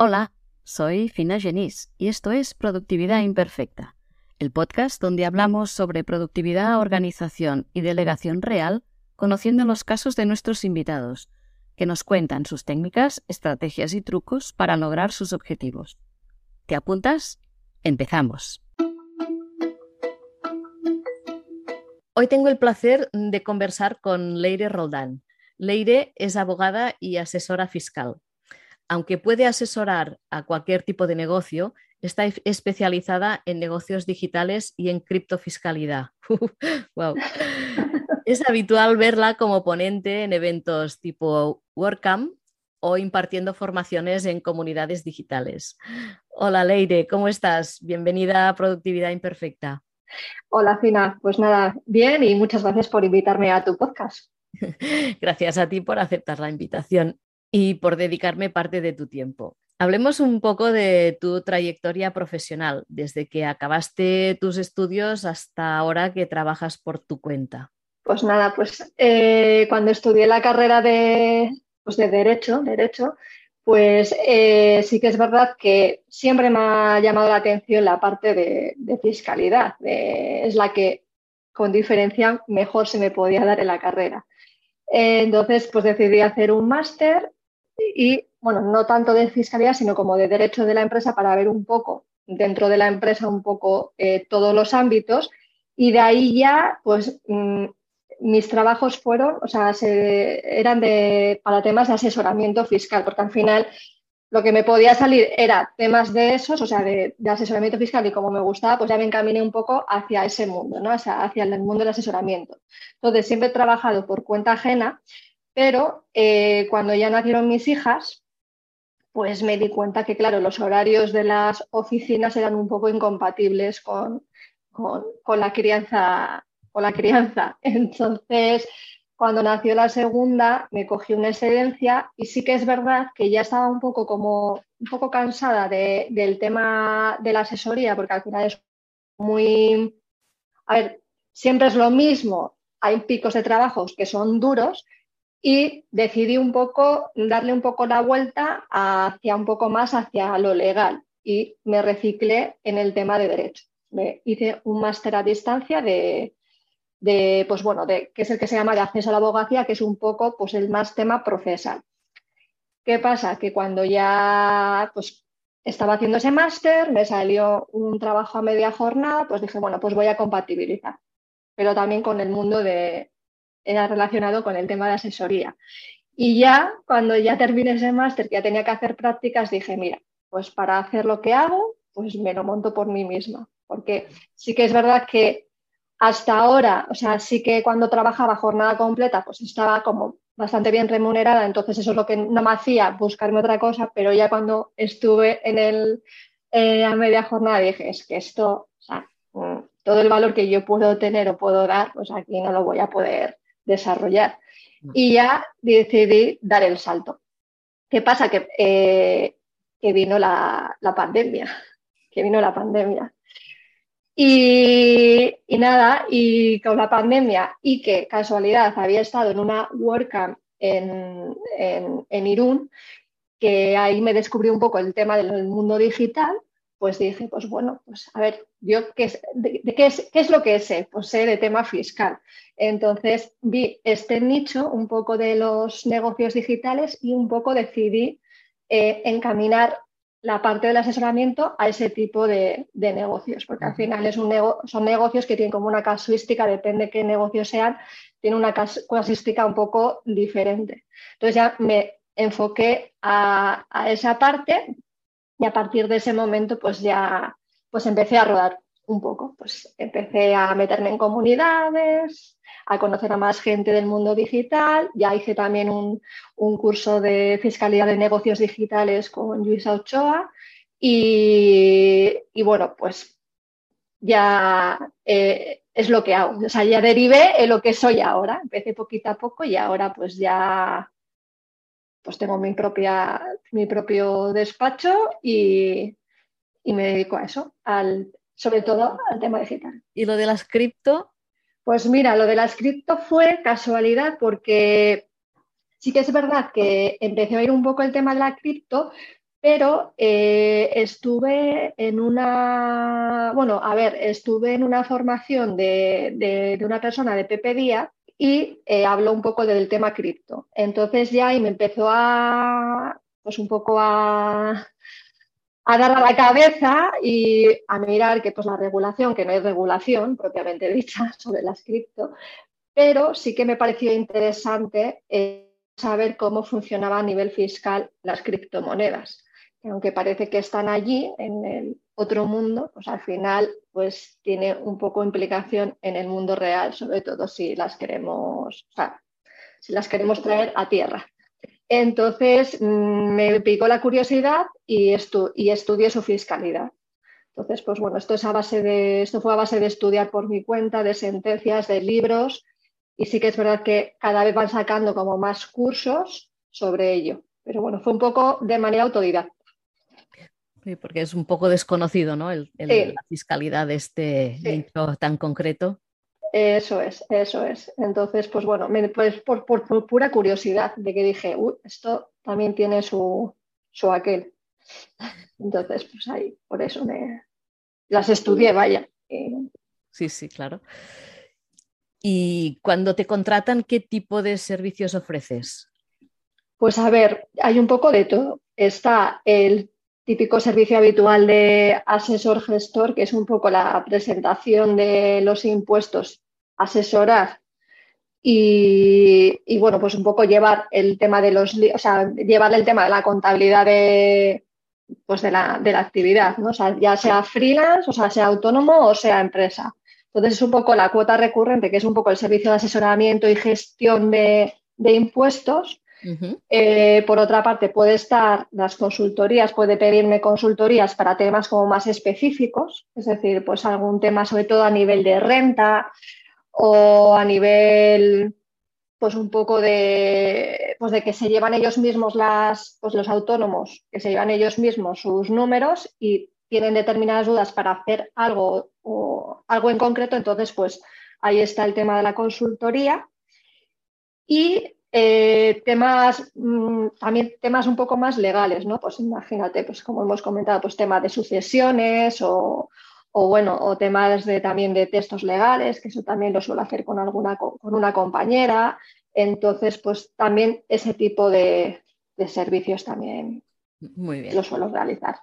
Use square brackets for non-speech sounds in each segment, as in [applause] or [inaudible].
Hola, soy Fina Genís y esto es Productividad Imperfecta, el podcast donde hablamos sobre productividad, organización y delegación real, conociendo los casos de nuestros invitados, que nos cuentan sus técnicas, estrategias y trucos para lograr sus objetivos. ¿Te apuntas? Empezamos. Hoy tengo el placer de conversar con Leire Roldán. Leire es abogada y asesora fiscal aunque puede asesorar a cualquier tipo de negocio, está especializada en negocios digitales y en criptofiscalidad. [laughs] wow. Es habitual verla como ponente en eventos tipo WordCamp o impartiendo formaciones en comunidades digitales. Hola Leire, ¿cómo estás? Bienvenida a Productividad Imperfecta. Hola Fina, pues nada, bien y muchas gracias por invitarme a tu podcast. [laughs] Gracias a ti por aceptar la invitación y por dedicarme parte de tu tiempo. Hablemos un poco de tu trayectoria profesional, desde que acabaste tus estudios hasta ahora que trabajas por tu cuenta. Pues nada, pues eh, cuando estudié la carrera de, pues de Derecho, Derecho pues eh, sí que es verdad que siempre me ha llamado la atención la parte de, fiscalidad. es la que con diferencia mejor se me podía dar en la carrera. entonces, pues decidí hacer un máster y, bueno, no tanto de fiscalidad, sino como de derecho de la empresa para ver un poco dentro de la empresa un poco eh, todos los ámbitos y de ahí ya, pues mm, mis trabajos fueron, o sea, eran de, para temas de asesoramiento fiscal, porque al final lo que me podía salir era temas de esos, o sea, de, asesoramiento fiscal y como me gustaba, pues ya me encaminé un poco hacia ese mundo, ¿no? O sea, hacia el mundo del asesoramiento. Entonces, siempre he trabajado por cuenta ajena pero eh, cuando ya nacieron mis hijas, pues me di cuenta que, claro, los horarios de las oficinas eran un poco incompatibles con, la, crianza, con la crianza. [laughs] Entonces, cuando nació la segunda, me cogí una excedencia y sí que es verdad que ya estaba un poco como un poco cansada del tema de la asesoría, porque al final es muy, a ver, siempre es lo mismo, hay picos de trabajos que son duros, y decidí un poco darle un poco la vuelta hacia un poco más hacia lo legal y me reciclé en el tema de derecho. Me hice un máster a distancia de, pues bueno, de, que es el que se llama de acceso a la abogacía, que es un poco pues el más tema procesal. ¿Qué pasa? Que cuando ya pues estaba haciendo ese máster, me salió un trabajo a media jornada, pues dije, bueno, pues voy a compatibilizar, pero también con el mundo de, era relacionado con el tema de asesoría. Y ya cuando ya terminé ese máster, que ya tenía que hacer prácticas, dije, mira, pues para hacer lo que hago, pues me lo monto por mí misma. Porque sí que es verdad que hasta ahora, o sea, sí que cuando trabajaba jornada completa, pues estaba como bastante bien remunerada, entonces eso es lo que no me hacía buscarme otra cosa, pero ya cuando estuve en el eh, a media jornada dije, es que esto, o sea, mm, todo el valor que yo puedo tener o puedo dar, pues aquí no lo voy a poder desarrollar. Y ya decidí dar el salto. ¿Qué pasa? Que, eh, que vino la, pandemia, [laughs] que vino la pandemia. Y, nada, y con la pandemia y que casualidad había estado en una WordCamp en, en, en Irún, que ahí me descubrí un poco el tema del mundo digital, pues dije, pues bueno, pues a ver, yo qué de, qué, es, qué es lo que sé, pues sé de tema fiscal. Entonces vi este nicho un poco de los negocios digitales y un poco decidí eh, encaminar la parte del asesoramiento a ese tipo de, negocios, porque al final es un son negocios que tienen como una casuística, depende qué negocios sean, tiene una casuística un poco diferente. Entonces ya me enfoqué a, a esa parte y a partir de ese momento pues ya pues empecé a rodar un poco, pues empecé a meterme en comunidades, a conocer a más gente del mundo digital. Ya hice también un, curso de fiscalidad de negocios digitales con Luisa Ochoa. Y, bueno, pues ya eh, es lo que hago. O sea, ya derivé en lo que soy ahora. Empecé poquito a poco y ahora pues ya pues tengo mi, propia, mi propio despacho y, y me dedico a eso, al, sobre todo al tema digital. ¿Y lo de las cripto? Pues mira, lo de las cripto fue casualidad porque sí que es verdad que empecé a oír un poco el tema de la cripto, pero eh, estuve en una, bueno, a ver, estuve en una formación de, una persona de Pepe Díaz y eh, habló un poco del tema cripto. Entonces ya y me empezó a, pues un poco a, a dar a la cabeza y a mirar que pues la regulación, que no es regulación propiamente [laughs] dicha sobre las cripto, pero sí que me pareció interesante eh, saber cómo funcionaba a nivel fiscal las criptomonedas aunque parece que están allí en el otro mundo, pues al final pues tiene un poco implicación en el mundo real, sobre todo si las queremos, si las queremos traer a tierra. Entonces mm, me picó la curiosidad y, y estudié su fiscalidad. Entonces, pues bueno, esto, es a base de, esto fue a base de estudiar por mi cuenta, de sentencias, de libros, y sí que es verdad que cada vez van sacando como más cursos sobre ello. Pero bueno, fue un poco de manera autodidacta porque es un poco desconocido, ¿no? El, La fiscalidad de este nicho tan concreto. Eso es, eso es. Entonces, pues bueno, pues por, pura curiosidad de que dije, esto también tiene su, su aquel. Entonces, pues ahí, por eso me las estudié, vaya. Sí, sí, claro. Y cuando te contratan, ¿qué tipo de servicios ofreces? Pues a ver, hay un poco de todo. Está el típico servicio habitual de asesor gestor, que es un poco la presentación de los impuestos, asesorar y, bueno, pues un poco llevar el tema de los, o sea, llevar el tema de la contabilidad de, pues de la, actividad, ¿no? Sea, ya sea freelance, o sea, sea autónomo o sea empresa. Entonces es un poco la cuota recurrente, que es un poco el servicio de asesoramiento y gestión de, de impuestos, eh, por otra parte, puede estar las consultorías, puede pedirme consultorías para temas como más específicos, es decir, pues algún tema sobre todo a nivel de renta o a nivel pues un poco de, pues de que se llevan ellos mismos las, pues los autónomos, que se llevan ellos mismos sus números y tienen determinadas dudas para hacer algo o algo en concreto, entonces pues ahí está el tema de la consultoría. Y eh, temas, mm, también temas un poco más legales, ¿no? Pues imagínate, pues como hemos comentado, pues tema de sucesiones o, bueno, o temas de, también de textos legales, que eso también lo suelo hacer con alguna con una compañera. Entonces, pues también ese tipo de, de servicios también Muy bien. lo suelo realizar.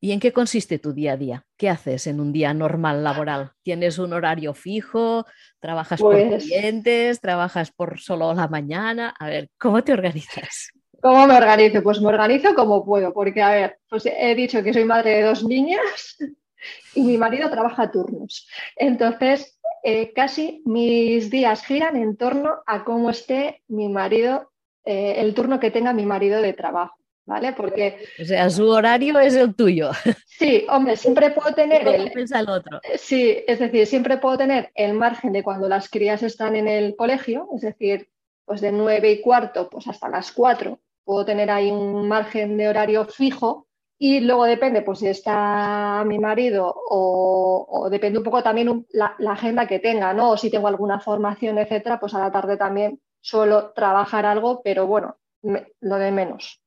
¿Y en qué consiste tu día a día? ¿Qué haces en un día normal laboral? ¿Tienes un horario fijo? ¿Trabajas por pues clientes? ¿Trabajas por solo la mañana? A ver, ¿cómo te organizas? ¿Cómo me organizo? Pues me organizo como puedo, porque a ver, pues he dicho que soy madre de dos niñas [laughs] y mi marido trabaja a turnos. Entonces, eh, casi mis días giran en torno a cómo esté mi marido, eh, el turno que tenga mi marido de trabajo. ¿Vale? Porque... O sea, su horario es el tuyo. [laughs] Sí, hombre, siempre puedo tener... El, el otro. Sí, es decir, siempre puedo tener el margen de cuando las crías están en el colegio, es decir, pues de nueve y cuarto pues hasta las cuatro, puedo tener ahí un margen de horario fijo y luego depende, pues si está mi marido o, depende un poco también la, agenda que tenga, ¿no? O si tengo alguna formación, etcétera, pues a la tarde también suelo trabajar algo, pero bueno, lo de menos.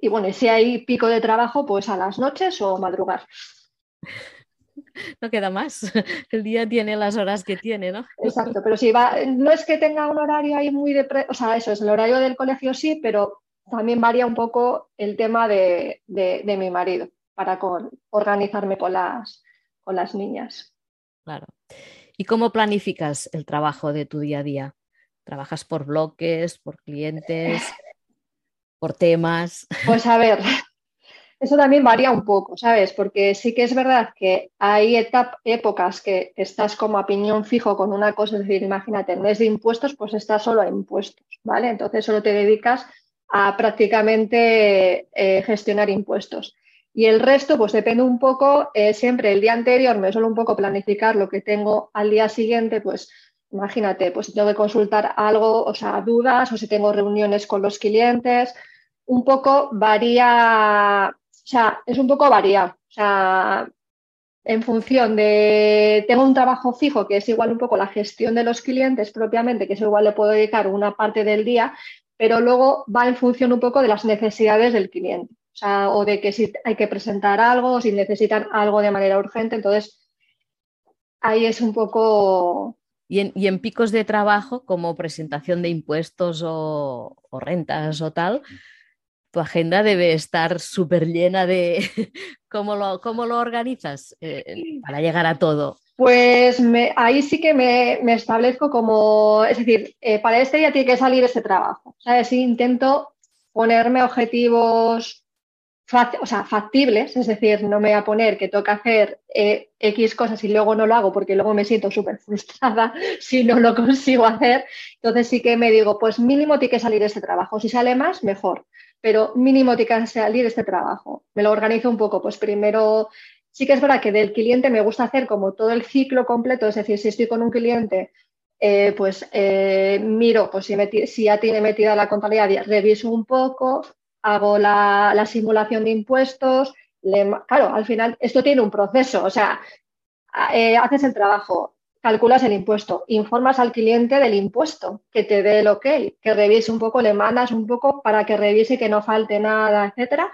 Y bueno, y si hay pico de trabajo, pues a las noches o madrugar. No queda más. [laughs] El día tiene las horas que tiene, ¿no? Exacto, pero si va, no es que tenga un horario ahí muy de, o sea, eso es el horario del colegio sí, pero también varía un poco el tema de, mi marido para organizarme con las, con las niñas. Claro. ¿Y cómo planificas el trabajo de tu día a día? ¿Trabajas por bloques, por clientes? Por temas? Pues a ver, eso también varía un poco, ¿sabes? Porque sí que es verdad que hay épocas que estás como a piñón fijo con una cosa, es decir, imagínate, en vez de impuestos, pues estás solo a impuestos, ¿vale? Entonces solo te dedicas a prácticamente eh, gestionar impuestos. Y el resto, pues depende un poco, eh, siempre el día anterior me suelo un poco planificar lo que tengo al día siguiente, pues imagínate, pues si tengo que consultar algo, o sea, dudas, o si tengo reuniones con los clientes, un poco varía, o sea, es un poco variado. O sea, en función de, tengo un trabajo fijo que es igual un poco la gestión de los clientes propiamente, que es igual le puedo dedicar una parte del día, pero luego va en función un poco de las necesidades del cliente. O sea, o de que si hay que presentar algo, o si necesitan algo de manera urgente. Entonces, ahí es un poco y en, picos de trabajo, como presentación de impuestos o, rentas o tal, tu agenda debe estar súper llena de [laughs] cómo lo, cómo lo organizas eh, para llegar a todo. Pues ahí sí que me, establezco como, es decir, eh, para este día tiene que salir ese trabajo. ¿sabes? intento ponerme objetivos o sea, factibles, es decir, no me voy a poner que toca hacer eh, X cosas y luego no lo hago porque luego me siento súper frustrada [laughs] si no lo consigo hacer. Entonces sí que me digo, pues mínimo tiene que salir este trabajo. Si sale más, mejor, pero mínimo tiene que salir este trabajo. Me lo organizo un poco, pues primero sí que es verdad que del cliente me gusta hacer como todo el ciclo completo, es decir, si estoy con un cliente, eh, pues eh, miro, pues si, ya tiene metida la contabilidad, reviso un poco, hago la, simulación de impuestos. claro, al final esto tiene un proceso, o sea, eh, haces el trabajo, calculas el impuesto, informas al cliente del impuesto, que te dé el ok, que revise un poco, le mandas un poco para que revise que no falte nada, etcétera.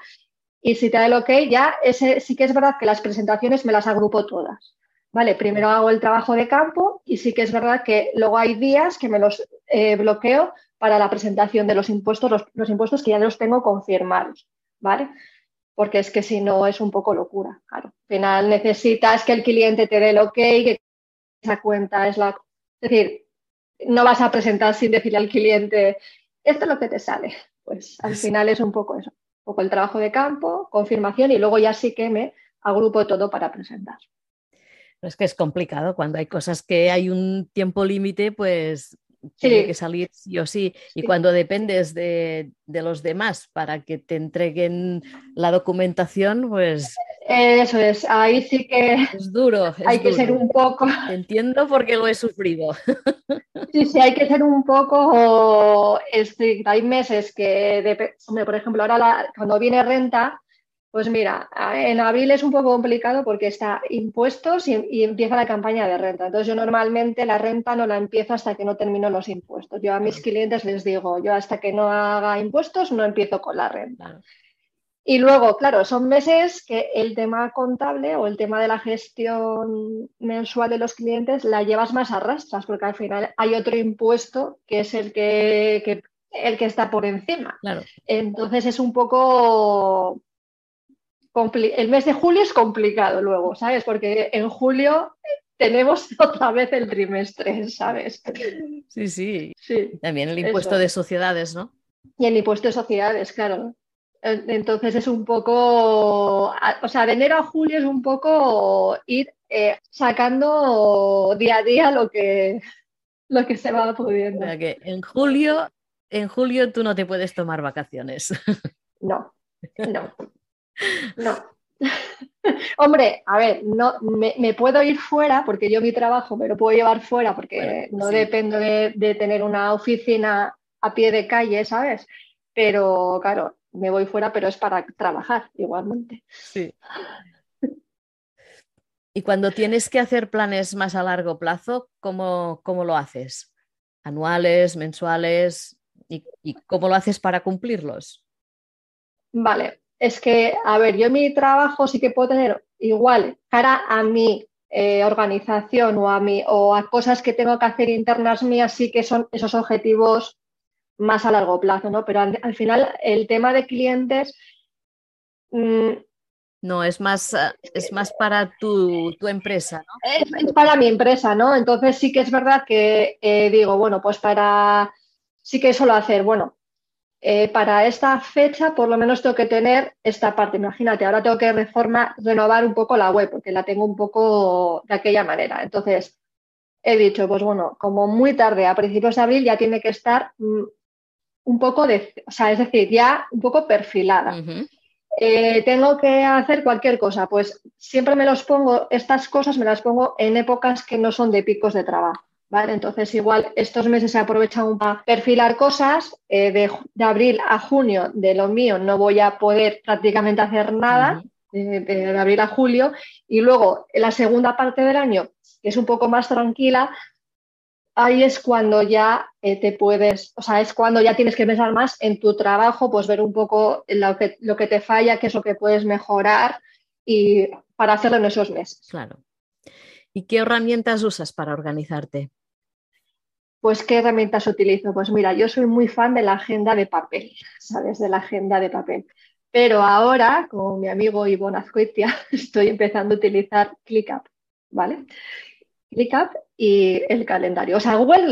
Y si te da el ok, ya ese sí que es verdad que las presentaciones me las agrupo todas. Vale, primero hago el trabajo de campo y sí que es verdad que luego hay días que me los eh, bloqueo para la presentación de los impuestos, los, impuestos que ya los tengo confirmados, ¿vale? Porque es que si no es un poco locura, claro. Al final necesitas que el cliente te dé el ok, que esa cuenta es la... Es decir, no vas a presentar sin decirle al cliente, esto es lo que te sale. Pues al final es un poco eso, un poco el trabajo de campo, confirmación y luego ya sí que me agrupo todo para presentar. Es que es complicado cuando hay cosas que hay un tiempo límite, pues tiene que salir sí o sí. Y cuando dependes de, los demás para que te entreguen la documentación, pues... Eso es, ahí sí que... Es duro. hay que ser un poco... [laughs] Entiendo porque lo he sufrido. [laughs] Sí, sí, hay que ser un poco estricto. Hay meses que, por ejemplo, ahora cuando viene renta, pues mira, en abril es un poco complicado porque está impuestos y, empieza la campaña de renta. Entonces yo normalmente la renta no la empiezo hasta que no termino los impuestos. Yo a mis clientes les digo, yo hasta que no haga impuestos no empiezo con la renta. Y luego, claro, son meses que el tema contable o el tema de la gestión mensual de los clientes la llevas más a rastras, porque al final hay otro impuesto que es el que, el que está por encima. Entonces es un poco el mes de julio es complicado luego, ¿sabes? Porque en julio tenemos [laughs] otra vez el trimestre, ¿sabes? Sí, sí. También el impuesto de sociedades, ¿no? Y el impuesto de sociedades, claro. Entonces es un poco, o sea, de enero a julio es un poco ir eh, sacando día a día lo que, lo que se va pudiendo. O sea que en julio, en julio tú no te puedes tomar vacaciones. No, no. [laughs] No. [laughs] Hombre, a ver, no, me, puedo ir fuera porque yo mi trabajo me lo puedo llevar fuera porque no dependo de, tener una oficina a pie de calle, ¿sabes? Pero claro, me voy fuera, pero es para trabajar igualmente. Sí. Y cuando tienes que hacer planes más a largo plazo, ¿cómo, cómo lo haces? ¿Anuales, mensuales? ¿Y, ¿Y cómo lo haces para cumplirlos? Vale, es que, a ver, yo mi trabajo sí que puedo tener igual cara a mi eh, organización o a, mi, o a cosas que tengo que hacer internas mías, sí que son esos objetivos más a largo plazo, ¿no? Pero al, final el tema de clientes... Mm, no, es más, eh, es más para tu, empresa, ¿no? Es, para mi empresa, ¿no? Entonces sí que es verdad que eh, digo, bueno, pues para... Sí que suelo hacer, bueno, eh, para esta fecha por lo menos tengo que tener esta parte. Imagínate, ahora tengo que reformar, renovar un poco la web porque la tengo un poco de aquella manera. Entonces, he dicho, pues bueno, como muy tarde, a principios de abril ya tiene que estar mm, un poco de, o sea, es decir, ya un poco perfilada. Eh, tengo que hacer cualquier cosa, pues siempre me los pongo, estas cosas me las pongo en épocas que no son de picos de trabajo. ¿vale? Entonces, igual estos meses se aprovechan para perfilar cosas. Eh, de, abril a junio de lo mío no voy a poder prácticamente hacer nada, de, abril a julio. Y luego, la segunda parte del año, que es un poco más tranquila, ahí es cuando ya eh, te puedes, o sea, es cuando ya tienes que pensar más en tu trabajo, pues ver un poco lo que, lo que te falla, qué es lo que puedes mejorar y para hacerlo en esos meses. Claro. ¿Y qué herramientas usas para organizarte? Pues, ¿qué herramientas utilizo? Pues mira, yo soy muy fan de la agenda de papel, ¿sabes? De la agenda de papel. Pero ahora, como mi amigo Ivonne Azcoitia, [laughs] estoy empezando a utilizar ClickUp, ¿vale? ClickUp y el calendario. O sea, Google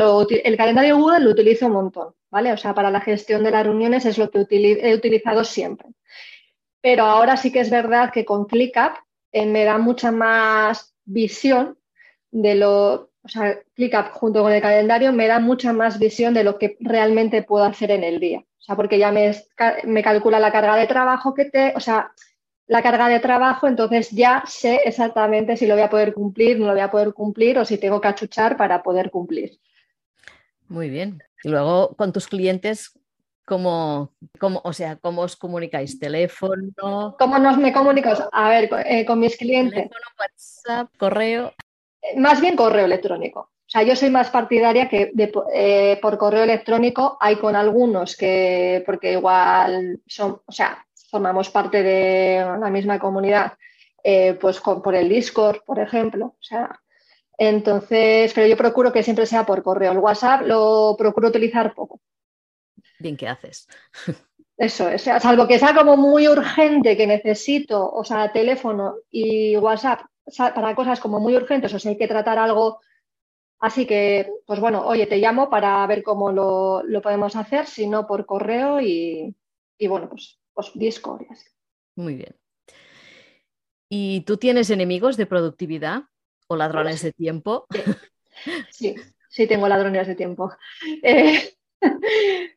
el calendario Google lo utilizo un montón, ¿vale? O sea, para la gestión de las reuniones es lo que he utilizado siempre. Pero ahora sí que es verdad que con ClickUp eh, me da mucha más visión de lo, o sea, ClickUp junto con el calendario me da mucha más visión de lo que realmente puedo hacer en el día. O sea, porque ya me, me calcula la carga de trabajo que te, o sea, la carga de trabajo, entonces ya sé exactamente si lo voy a poder cumplir, no lo voy a poder cumplir o si tengo que achuchar para poder cumplir. Muy bien. Y luego con tus clientes, ¿cómo, cómo o sea, cómo os comunicáis? ¿Teléfono? ¿Cómo nos me comunico? A ver, eh, con mis clientes. ¿Teléfono, WhatsApp, correo? Eh, más bien correo electrónico. O sea, yo soy más partidaria que eh, por correo electrónico hay con algunos que, porque igual son, o sea, formamos parte de la misma comunidad, eh, pues por el Discord, por ejemplo. O sea, entonces, pero yo procuro que siempre sea por correo. El WhatsApp lo procuro utilizar poco. Bien, ¿qué haces? Eso es, salvo que sea como muy urgente que necesito, o sea, teléfono y WhatsApp para cosas como muy urgentes, o sea, hay que tratar algo así que, pues bueno, oye, te llamo para ver cómo lo, podemos hacer, si no por correo y, y bueno, pues pues, Discord Muy bien. ¿Y tú tienes enemigos de productividad o ladrones de tiempo? Sí, sí tengo ladrones de tiempo. Eh, [laughs]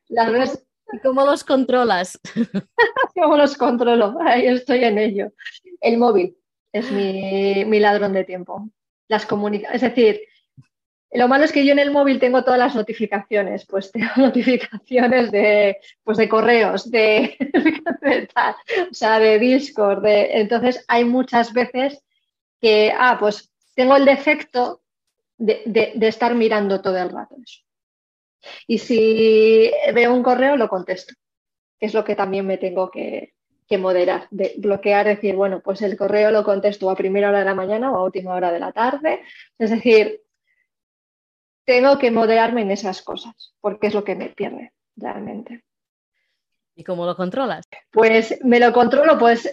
¿Y cómo los controlas? [laughs] ¿Cómo los controlo? Ahí estoy en ello. El móvil es mi, mi ladrón de tiempo. Las comunicaciones, es decir, lo malo es que yo en el móvil tengo todas las notificaciones, pues tengo [laughs] notificaciones de, pues de correos, de, [laughs] o sea, de Discord, de, entonces hay muchas veces que, ah, pues tengo el defecto de, estar mirando todo el rato eso. Y si veo un correo, lo contesto, que es lo que también me tengo que, que moderar, de bloquear, decir, bueno, pues el correo lo contesto a primera hora de la mañana o a última hora de la tarde. Es decir, tengo que moderarme en esas cosas, porque es lo que me pierde realmente. ¿Y cómo lo controlas? Pues me lo controlo, pues,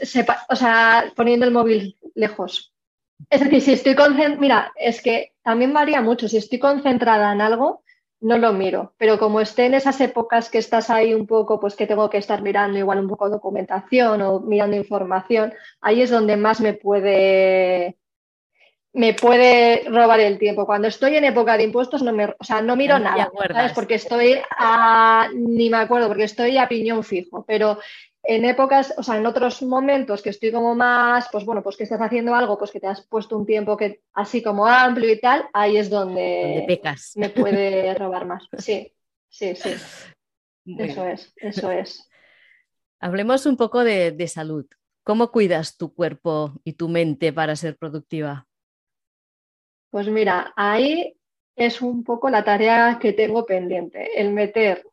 o sea, poniendo el móvil lejos. Es decir, si estoy concentrada, mira, es que también varía mucho. Si estoy concentrada en algo, no lo miro. Pero como esté en esas épocas que estás ahí un poco, pues que tengo que estar mirando igual un poco documentación o mirando información, ahí es donde más me puede me puede robar el tiempo. Cuando estoy en época de impuestos no me, o sea, no miro nada, ¿sabes? Porque estoy a, ni me acuerdo, porque estoy a piñón fijo, pero en épocas, o sea, en otros momentos que estoy como más, pues bueno, pues que estás haciendo algo, pues que te has puesto un tiempo que así como amplio y tal, ahí es donde, me puede robar más. [laughs] Sí, sí, sí. eso es, eso es. Hablemos un poco de salud. ¿Cómo cuidas tu cuerpo y tu mente para ser productiva? Pues mira, ahí es un poco la tarea que tengo pendiente, el meter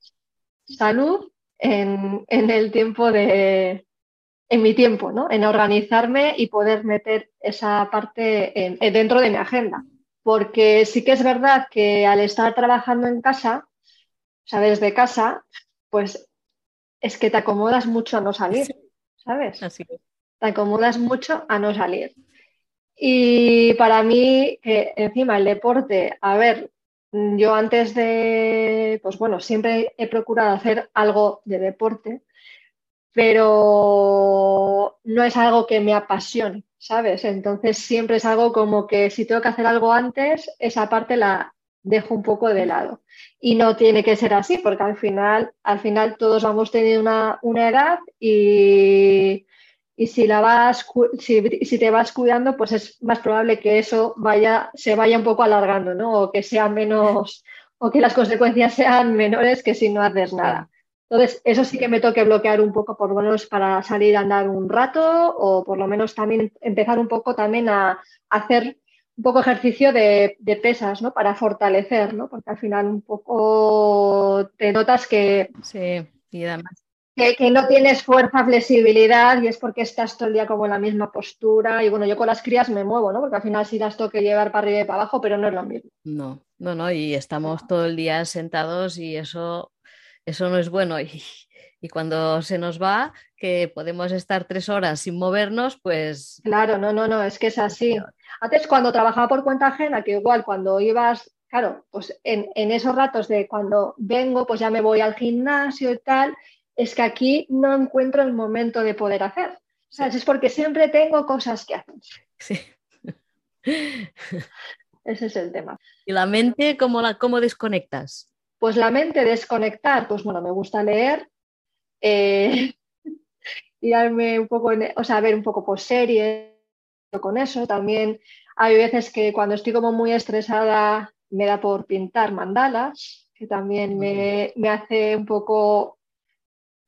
salud en, el tiempo de, en mi tiempo, ¿no? En organizarme y poder meter esa parte dentro de mi agenda. Porque sí que es verdad que al estar trabajando en casa, sabes, de casa, pues es que te acomodas mucho a no salir, ¿sabes? Así Te acomodas mucho a no salir. Y para mí, encima el deporte, a ver, yo antes de, pues bueno, siempre he procurado hacer algo de deporte, pero no es algo que me apasione, ¿sabes? Entonces siempre es algo como que si tengo que hacer algo antes, esa parte la dejo un poco de lado. Y no tiene que ser así, porque al final, al final todos vamos teniendo una, una edad y y si la vas si, te vas cuidando pues es más probable que eso vaya se vaya un poco alargando no o que sea menos o que las consecuencias sean menores que si no haces nada entonces eso sí que me toque bloquear un poco por lo menos para salir a andar un rato o por lo menos también empezar un poco también a hacer un poco ejercicio de, pesas, ¿no? Para fortalecer, ¿no? Porque al final un poco te notas que... Sí, y además que, no tienes fuerza, flexibilidad y es porque estás todo el día como en la misma postura. Y bueno, yo con las crías me muevo, ¿no? Porque al final sí las tengo que llevar para arriba y para abajo, pero no es lo mismo. No, no, no, y estamos todo el día sentados y eso, eso no es bueno. [laughs] Y, y cuando se nos va, que podemos estar tres horas sin movernos, pues... Claro, no, no, no, es que es así. Antes cuando trabajaba por cuenta ajena, que igual cuando ibas claro, pues en, en, esos ratos de cuando vengo, pues ya me voy al gimnasio y tal, es que aquí no encuentro el momento de poder hacer. ¿Sabes? Es porque siempre tengo cosas que hacer. Sí. [laughs] Ese es el tema. ¿Y la mente cómo, la, cómo desconectas? Pues la mente desconectar, pues bueno, me gusta leer, eh, [laughs] darme un poco, o sea, ver un poco por series con eso. También hay veces que cuando estoy como muy estresada me da por pintar mandalas, que también me, me hace un poco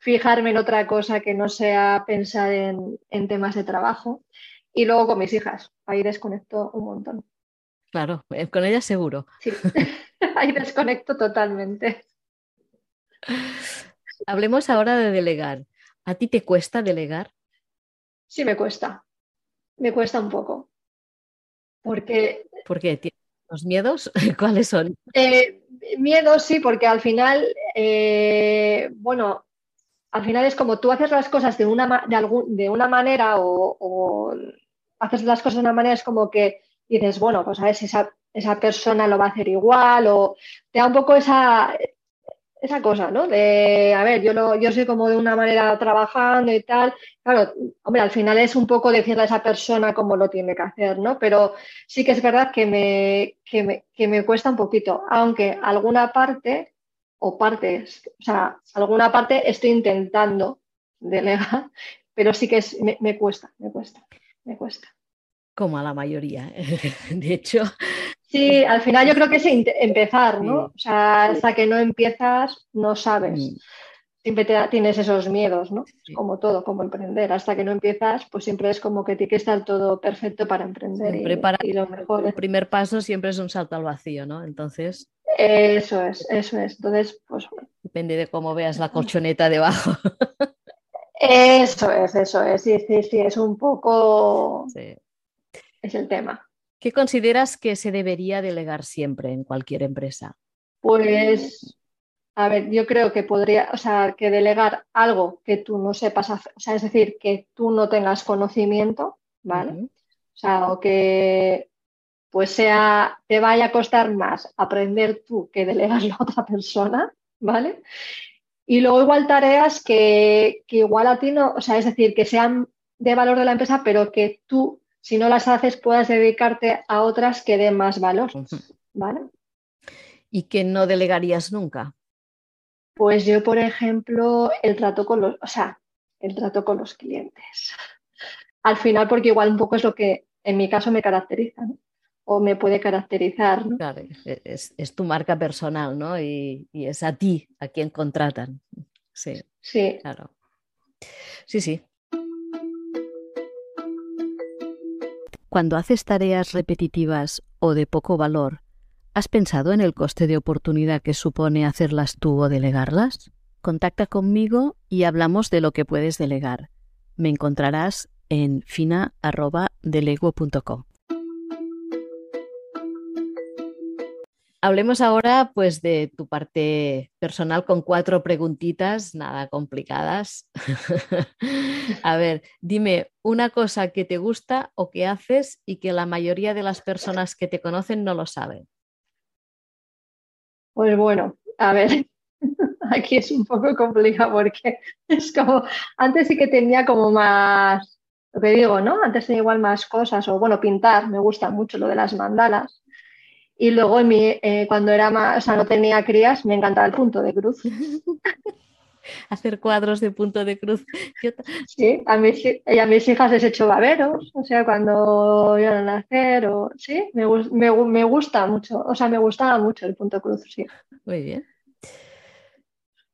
fijarme en otra cosa que no sea pensar en, temas de trabajo. Y luego con mis hijas, ahí desconecto un montón. Claro, eh, con ellas seguro. Sí, [laughs] ahí desconecto totalmente. Hablemos ahora de delegar. ¿A ti te cuesta delegar? Sí, me cuesta. Me cuesta un poco. Porque. ¿Por qué? ¿Tienes los miedos? [laughs] ¿Cuáles son? Eh, miedos, sí, porque al final, eh, bueno, al final es como tú haces las cosas de una, de algún, de una manera o, haces las cosas de una manera, es como que dices, bueno, pues a ver si esa, esa persona lo va a hacer igual o te da un poco esa, esa cosa, ¿no? De, a ver, yo, lo, yo soy como de una manera trabajando y tal. Claro, hombre, al final es un poco decirle a esa persona cómo lo tiene que hacer, ¿no? Pero sí que es verdad que me, que me, que me cuesta un poquito, aunque alguna parte o partes, o sea, alguna parte estoy intentando delegar, pero sí que es, me, cuesta, me cuesta, me cuesta. Como a la mayoría, [laughs] de hecho. Sí, al final yo creo que es empezar, ¿no? O sea, hasta que no empiezas, no sabes. Mm. Siempre tienes esos miedos, ¿no? Como todo, como emprender. Hasta que no empiezas, pues siempre es como que tiene que estar todo perfecto para emprender. y, lo mejor. El primer paso siempre es un salto al vacío, ¿no? Entonces. Eso es, eso es. Entonces, pues. Depende de cómo veas la colchoneta debajo. Eso es, eso es. Sí, sí, sí, es un poco. Sí. Es el tema. ¿Qué consideras que se debería delegar siempre en cualquier empresa? Pues, a ver, yo creo que podría, o sea, que delegar algo que tú no sepas hacer, o sea, es decir, que tú no tengas conocimiento, ¿vale? O sea, o que pues sea, te vaya a costar más aprender tú que delegarlo [laughs] a otra persona, ¿vale? Y luego igual tareas que, igual a ti no, o sea, es decir, que sean de valor de la empresa, pero que tú, si no las haces, puedas dedicarte a otras que den más valor, ¿vale? ¿Y que no delegarías nunca? Pues yo, por ejemplo, el trato con los, o sea, el trato con los clientes. Al final, porque igual un poco es lo que en mi caso me caracteriza, ¿no? O me puede caracterizar. Claro, e, es, tu marca personal, ¿no? Y, es a ti a quien contratan. Sí. Sí. Claro. Sí, sí. Cuando haces tareas repetitivas o de poco valor, ¿has pensado en el coste de oportunidad que supone hacerlas tú o delegarlas? Contacta conmigo y hablamos de lo que puedes delegar. Me encontrarás en fina.delego.com. Hablemos ahora pues de tu parte personal con cuatro preguntitas, nada complicadas. [laughs] a ver, dime una cosa que te gusta o que haces y que la mayoría de las personas que te conocen no lo saben. Pues bueno, a ver, [laughs] aquí es un poco complicado porque es como, antes sí que tenía como más, lo que digo, ¿no? Antes tenía igual más cosas, o bueno, pintar, me gusta mucho lo de las mandalas. Y luego eh, cuando era más, o sea, no tenía crías, me encantaba el punto de cruz. [laughs] Hacer cuadros de punto de cruz. Sí, a mis, y a mis hijas les he hecho baberos, o sea, cuando iban a nacer, o sí, me, me, gusta mucho, o sea, me gustaba mucho el punto cruz, sí. Muy bien.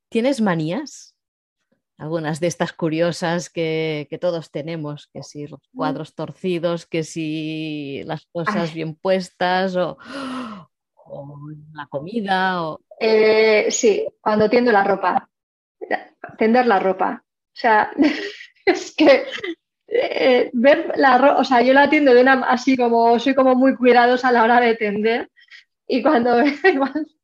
¿Tienes manías? Algunas de estas curiosas que, todos tenemos, que si los cuadros torcidos, que si las cosas bien puestas o, la comida. O... Eh, sí, cuando tiendo la ropa, tender la ropa. O sea, [laughs] es que eh, ver la ropa, o sea, yo la tiendo de una, así como, soy como muy cuidadosa a la hora de tender y cuando [laughs]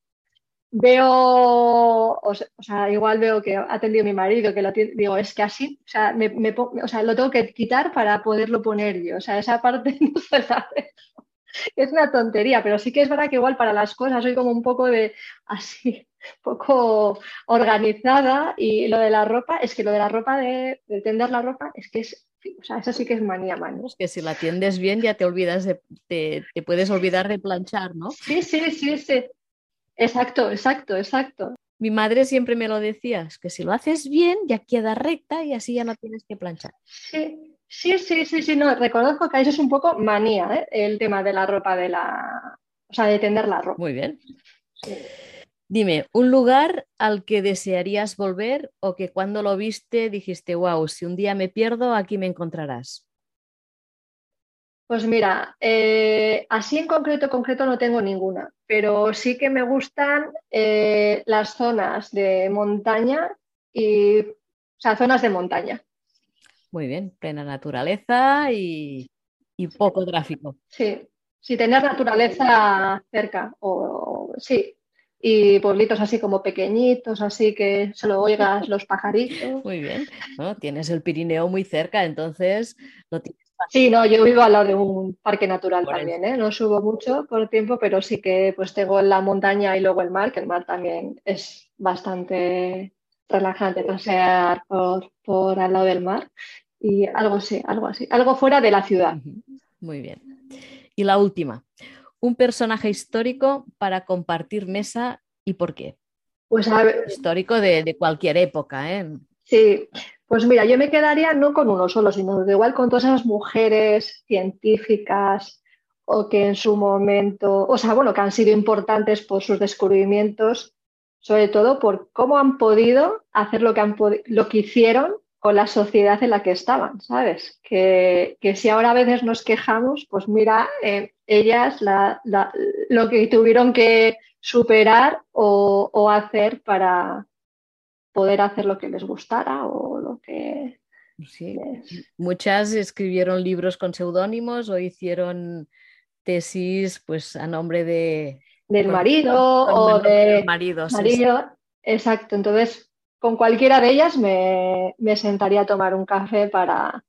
veo, o sea, igual veo que ha atendido mi marido, que lo digo, es que así, o sea, me, o sea, lo tengo que quitar para poderlo poner yo, o sea, esa parte [laughs] no se la Es una tontería, pero sí que es verdad que igual para las cosas soy como un poco de así, [laughs] poco organizada y lo de la ropa, es que lo de la ropa, de, tender la ropa, es que es, o sea, eso sí que es manía, manía. Es que si la tiendes bien ya te olvidas de, te, te puedes olvidar de planchar, ¿no? Sí, sí, sí, sí. Exacto, exacto, exacto. Mi madre siempre me lo decía, es que si lo haces bien ya queda recta y así ya no tienes que planchar. Sí, sí, sí, sí, sí, no, reconozco que eso es un poco manía, ¿eh? el tema de la ropa, de la, o sea, de tender la ropa. Muy bien. Dime, un lugar al que desearías volver o que cuando lo viste dijiste, wow, si un día me pierdo, aquí me encontrarás. Pues mira, eh, así en concreto, concreto no tengo ninguna, pero sí que me gustan eh, las zonas de montaña y, o sea, zonas de montaña. Muy bien, plena naturaleza y, poco tráfico. Sí, sí, tener naturaleza cerca, o, sí, y pueblitos así como pequeñitos, así que solo oigas los pajaritos. Muy bien, tienes el Pirineo muy cerca, entonces lo tienes Sí, no, yo vivo al lado de un parque natural también, ¿eh? No subo mucho por tiempo, pero sí que pues tengo la montaña y luego el mar, que el mar también es bastante relajante pasear por, por al lado del mar. Y algo sí, algo así, algo fuera de la ciudad. Muy bien. Y la última, un personaje histórico para compartir mesa y por qué. Pues a ver, histórico de, de cualquier época, ¿eh? Sí, pues mira, yo me quedaría no con uno solo, sino de igual con todas esas mujeres científicas o que en su momento, o sea, bueno, que han sido importantes por sus descubrimientos, sobre todo por cómo han podido hacer lo que, han lo que hicieron con la sociedad en la que estaban, ¿sabes? Que, si ahora a veces nos quejamos, pues mira, eh, ellas lo que tuvieron que superar o hacer para, poder hacer lo que les gustara o lo que... Sí. Muchas escribieron libros con seudónimos o hicieron tesis pues a nombre de... Del marido o de... Marido, marido. Exacto, entonces con cualquiera de ellas me, sentaría a tomar un café para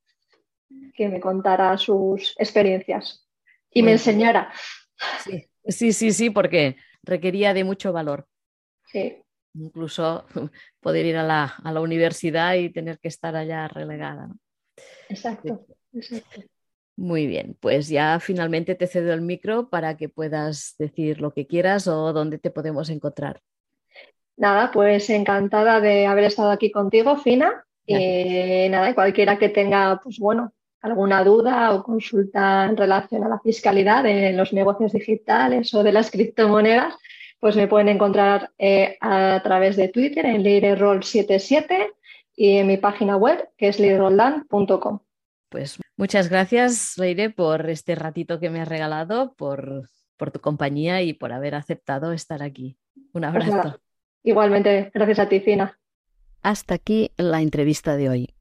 que me contara sus experiencias y me enseñara. Sí, sí, sí, sí, porque requería de mucho valor. Sí incluso [laughs] poder ir a la, universidad y tener que estar allá relegada. Exacto, exacto. Muy bien, pues ya finalmente te cedo el micro para que puedas decir lo que quieras o dónde te podemos encontrar. Nada, pues encantada de haber estado aquí contigo, Fina. Y nada, cualquiera que tenga, pues bueno, alguna duda o consulta en relación a la fiscalidad de los negocios digitales o de las criptomonedas, pues me pueden encontrar eh, a través de Twitter en leireroll77 y en mi página web que es leiroldan.com. Pues muchas gracias, Leire, por este ratito que me has regalado, por, tu compañía y por haber aceptado estar aquí. Un pues abrazo. igualmente, gracias a ti, Fina. Hasta aquí la entrevista de hoy.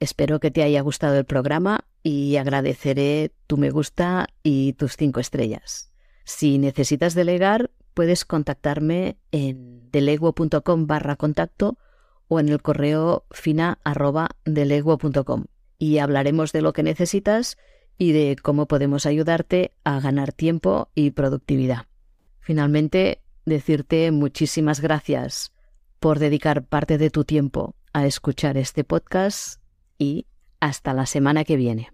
Espero que te haya gustado el programa y agradeceré tu me gusta y tus cinco estrellas. Si necesitas delegar, puedes contactarme en deleguo.com barra contacto o en el correo fina y hablaremos de lo que necesitas y de cómo podemos ayudarte a ganar tiempo y productividad. Finalmente, decirte muchísimas gracias por dedicar parte de tu tiempo a escuchar este podcast y hasta la semana que viene.